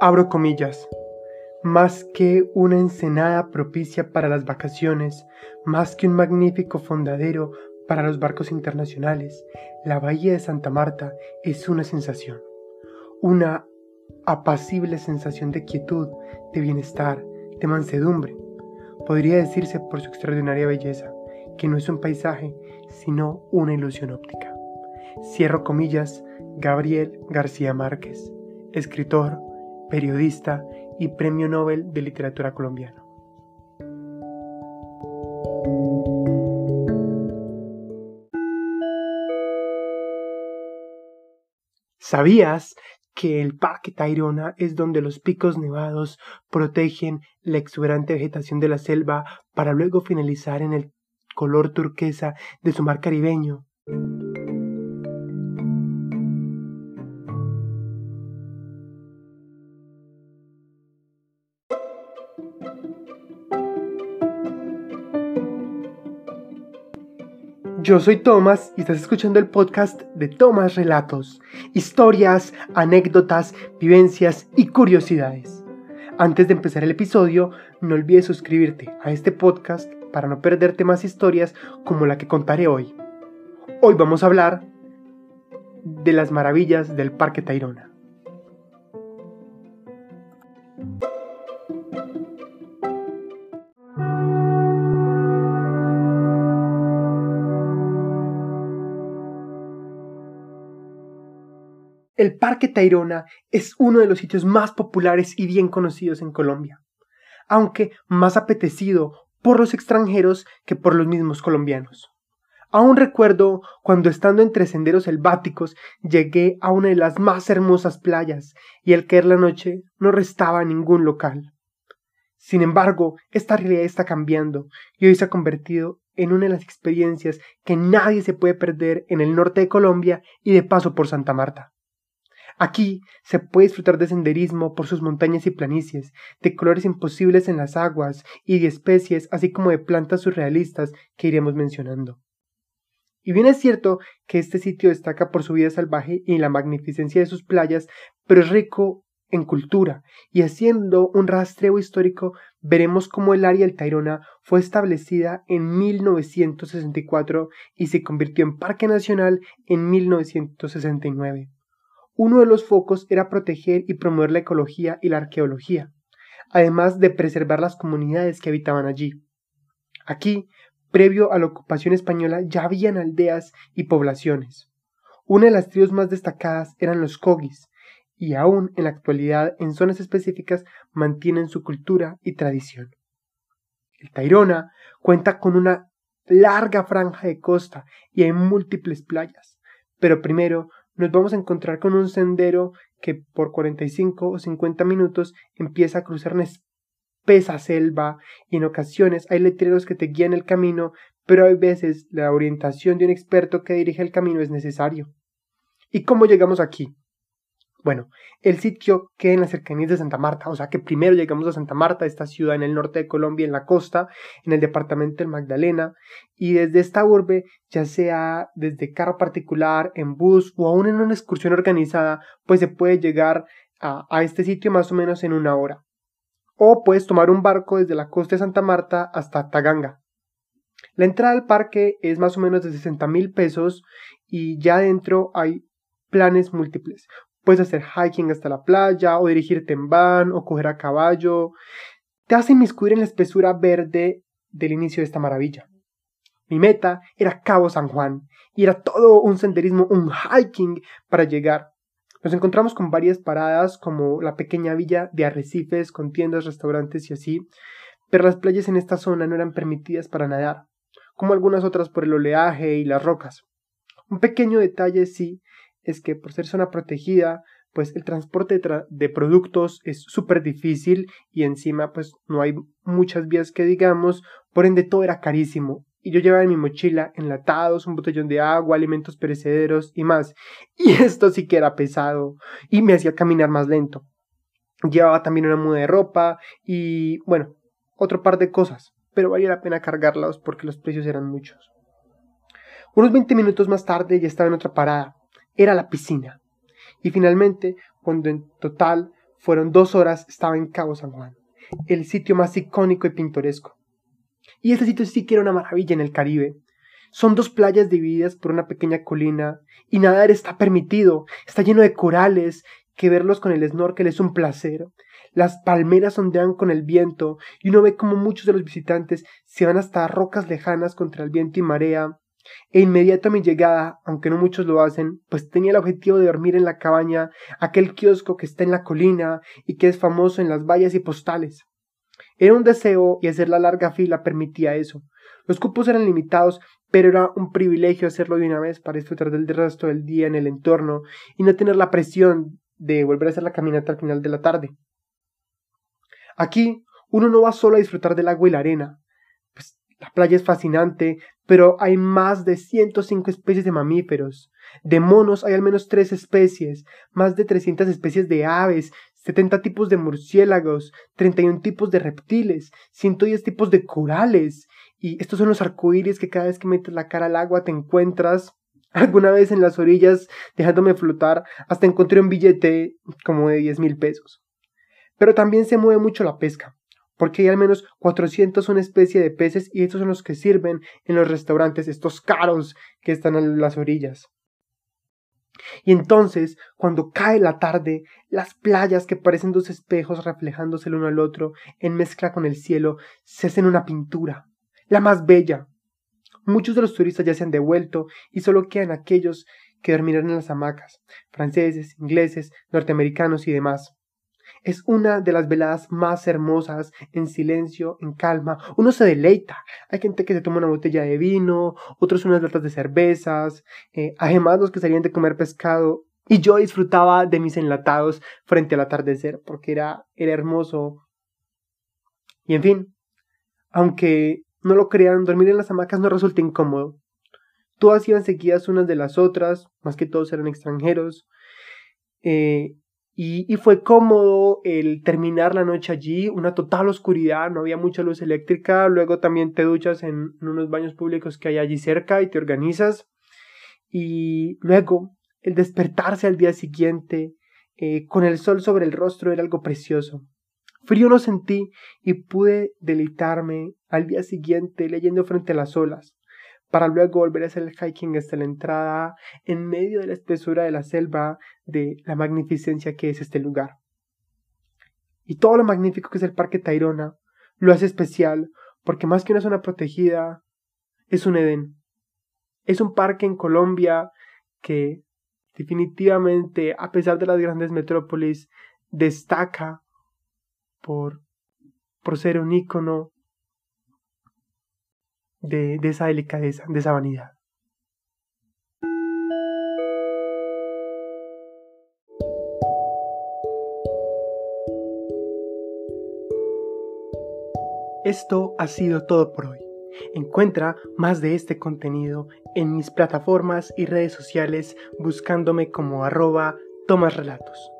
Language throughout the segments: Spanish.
Abro comillas. Más que una ensenada propicia para las vacaciones, más que un magnífico fondadero para los barcos internacionales, la bahía de Santa Marta es una sensación, una apacible sensación de quietud, de bienestar, de mansedumbre. Podría decirse por su extraordinaria belleza, que no es un paisaje, sino una ilusión óptica. Cierro comillas, Gabriel García Márquez, escritor, periodista y Premio Nobel de Literatura colombiano. ¿Sabías que el Parque Tayrona es donde los picos nevados protegen la exuberante vegetación de la selva para luego finalizar en el color turquesa de su mar caribeño? Yo soy Tomás y estás escuchando el podcast de Tomás Relatos, historias, anécdotas, vivencias y curiosidades. Antes de empezar el episodio, no olvides suscribirte a este podcast para no perderte más historias como la que contaré hoy. Hoy vamos a hablar de las maravillas del Parque Tayrona. El Parque Tayrona es uno de los sitios más populares y bien conocidos en Colombia, aunque más apetecido por los extranjeros que por los mismos colombianos. Aún recuerdo cuando estando entre senderos selváticos llegué a una de las más hermosas playas y al caer la noche no restaba ningún local. Sin embargo, esta realidad está cambiando y hoy se ha convertido en una de las experiencias que nadie se puede perder en el norte de Colombia y de paso por Santa Marta. Aquí se puede disfrutar de senderismo por sus montañas y planicies, de colores imposibles en las aguas y de especies, así como de plantas surrealistas que iremos mencionando. Y bien es cierto que este sitio destaca por su vida salvaje y la magnificencia de sus playas, pero es rico en cultura, y haciendo un rastreo histórico veremos cómo el área del Tayrona fue establecida en 1964 y se convirtió en Parque Nacional en 1969. Uno de los focos era proteger y promover la ecología y la arqueología, además de preservar las comunidades que habitaban allí. Aquí, previo a la ocupación española, ya habían aldeas y poblaciones. Una de las tribus más destacadas eran los Kogis, y aún en la actualidad en zonas específicas mantienen su cultura y tradición. El Tairona cuenta con una larga franja de costa y hay múltiples playas, pero primero nos vamos a encontrar con un sendero que por 45 o 50 minutos empieza a cruzar una espesa selva y en ocasiones hay letreros que te guían el camino, pero hay veces la orientación de un experto que dirige el camino es necesario. ¿Y cómo llegamos aquí? Bueno, el sitio queda en las cercanías de Santa Marta, o sea que primero llegamos a Santa Marta, esta ciudad en el norte de Colombia, en la costa, en el departamento del Magdalena, y desde esta urbe, ya sea desde carro particular, en bus o aún en una excursión organizada, pues se puede llegar a, a este sitio más o menos en una hora. O puedes tomar un barco desde la costa de Santa Marta hasta Taganga. La entrada al parque es más o menos de 60 mil pesos y ya dentro hay planes múltiples. Puedes hacer hiking hasta la playa, o dirigirte en van, o coger a caballo. Te hace inmiscuir en la espesura verde del inicio de esta maravilla. Mi meta era Cabo San Juan, y era todo un senderismo, un hiking para llegar. Nos encontramos con varias paradas, como la pequeña villa de arrecifes, con tiendas, restaurantes y así, pero las playas en esta zona no eran permitidas para nadar, como algunas otras por el oleaje y las rocas. Un pequeño detalle sí es que por ser zona protegida, pues el transporte de, productos es súper difícil y encima pues no hay muchas vías que digamos, por ende todo era carísimo. Y yo llevaba en mi mochila enlatados, un botellón de agua, alimentos perecederos y más. Y esto sí que era pesado y me hacía caminar más lento. Llevaba también una muda de ropa y bueno, otro par de cosas, pero valía la pena cargarlos porque los precios eran muchos. Unos 20 minutos más tarde ya estaba en otra parada, era la piscina. Y finalmente, cuando en total fueron dos horas, estaba en Cabo San Juan, el sitio más icónico y pintoresco. Y este sitio sí que era una maravilla en el Caribe. Son dos playas divididas por una pequeña colina y nadar está permitido, está lleno de corales, que verlos con el snorkel es un placer. Las palmeras ondean con el viento y uno ve como muchos de los visitantes se van hasta rocas lejanas contra el viento y marea. E inmediato a mi llegada, aunque no muchos lo hacen, pues tenía el objetivo de dormir en la cabaña, aquel kiosco que está en la colina y que es famoso en las vallas y postales. Era un deseo y hacer la larga fila permitía eso. Los cupos eran limitados, pero era un privilegio hacerlo de una vez para disfrutar del resto del día en el entorno y no tener la presión de volver a hacer la caminata al final de la tarde. Aquí uno no va solo a disfrutar del agua y la arena. La playa es fascinante, pero hay más de 105 especies de mamíferos. De monos hay al menos tres especies, más de 300 especies de aves, 70 tipos de murciélagos, 31 tipos de reptiles, 110 tipos de corales. Y estos son los arcoíris que cada vez que metes la cara al agua te encuentras alguna vez en las orillas dejándome flotar, hasta encontré un billete como de 10 mil pesos. Pero también se mueve mucho la pesca, porque hay al menos 400 una especie de peces y estos son los que sirven en los restaurantes, estos caros que están en las orillas. Y entonces, cuando cae la tarde, las playas que parecen dos espejos reflejándose el uno al otro en mezcla con el cielo, se hacen una pintura, la más bella. Muchos de los turistas ya se han devuelto y solo quedan aquellos que dormirán en las hamacas, franceses, ingleses, norteamericanos y demás. Es una de las veladas más hermosas, en silencio, en calma. Uno se deleita. Hay gente que se toma una botella de vino, otros unas latas de cervezas, eh, además los que salían de comer pescado. Y yo disfrutaba de mis enlatados frente al atardecer, porque era, era hermoso. Y en fin, aunque no lo crean, dormir en las hamacas no resulta incómodo. Todas iban seguidas unas de las otras, más que todos eran extranjeros. Eh, y, fue cómodo el terminar la noche allí, una total oscuridad, no había mucha luz eléctrica, luego también te duchas en, unos baños públicos que hay allí cerca y te organizas. Y luego el despertarse al día siguiente eh, con el sol sobre el rostro era algo precioso. Frío no sentí y pude deleitarme al día siguiente leyendo frente a las olas para luego volver a hacer el hiking hasta la entrada en medio de la espesura de la selva de la magnificencia que es este lugar. Y todo lo magnífico que es el Parque Tayrona lo hace especial porque más que una zona protegida, es un Edén. Es un parque en Colombia que definitivamente, a pesar de las grandes metrópolis, destaca por, por ser un ícono de, esa delicadeza, de esa vanidad. Esto ha sido todo por hoy. Encuentra más de este contenido en mis plataformas y redes sociales buscándome como arroba tomasrelatos.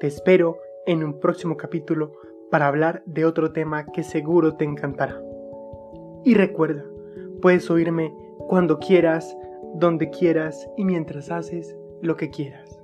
Te espero en un próximo capítulo para hablar de otro tema que seguro te encantará. Y recuerda, puedes oírme cuando quieras, donde quieras y mientras haces lo que quieras.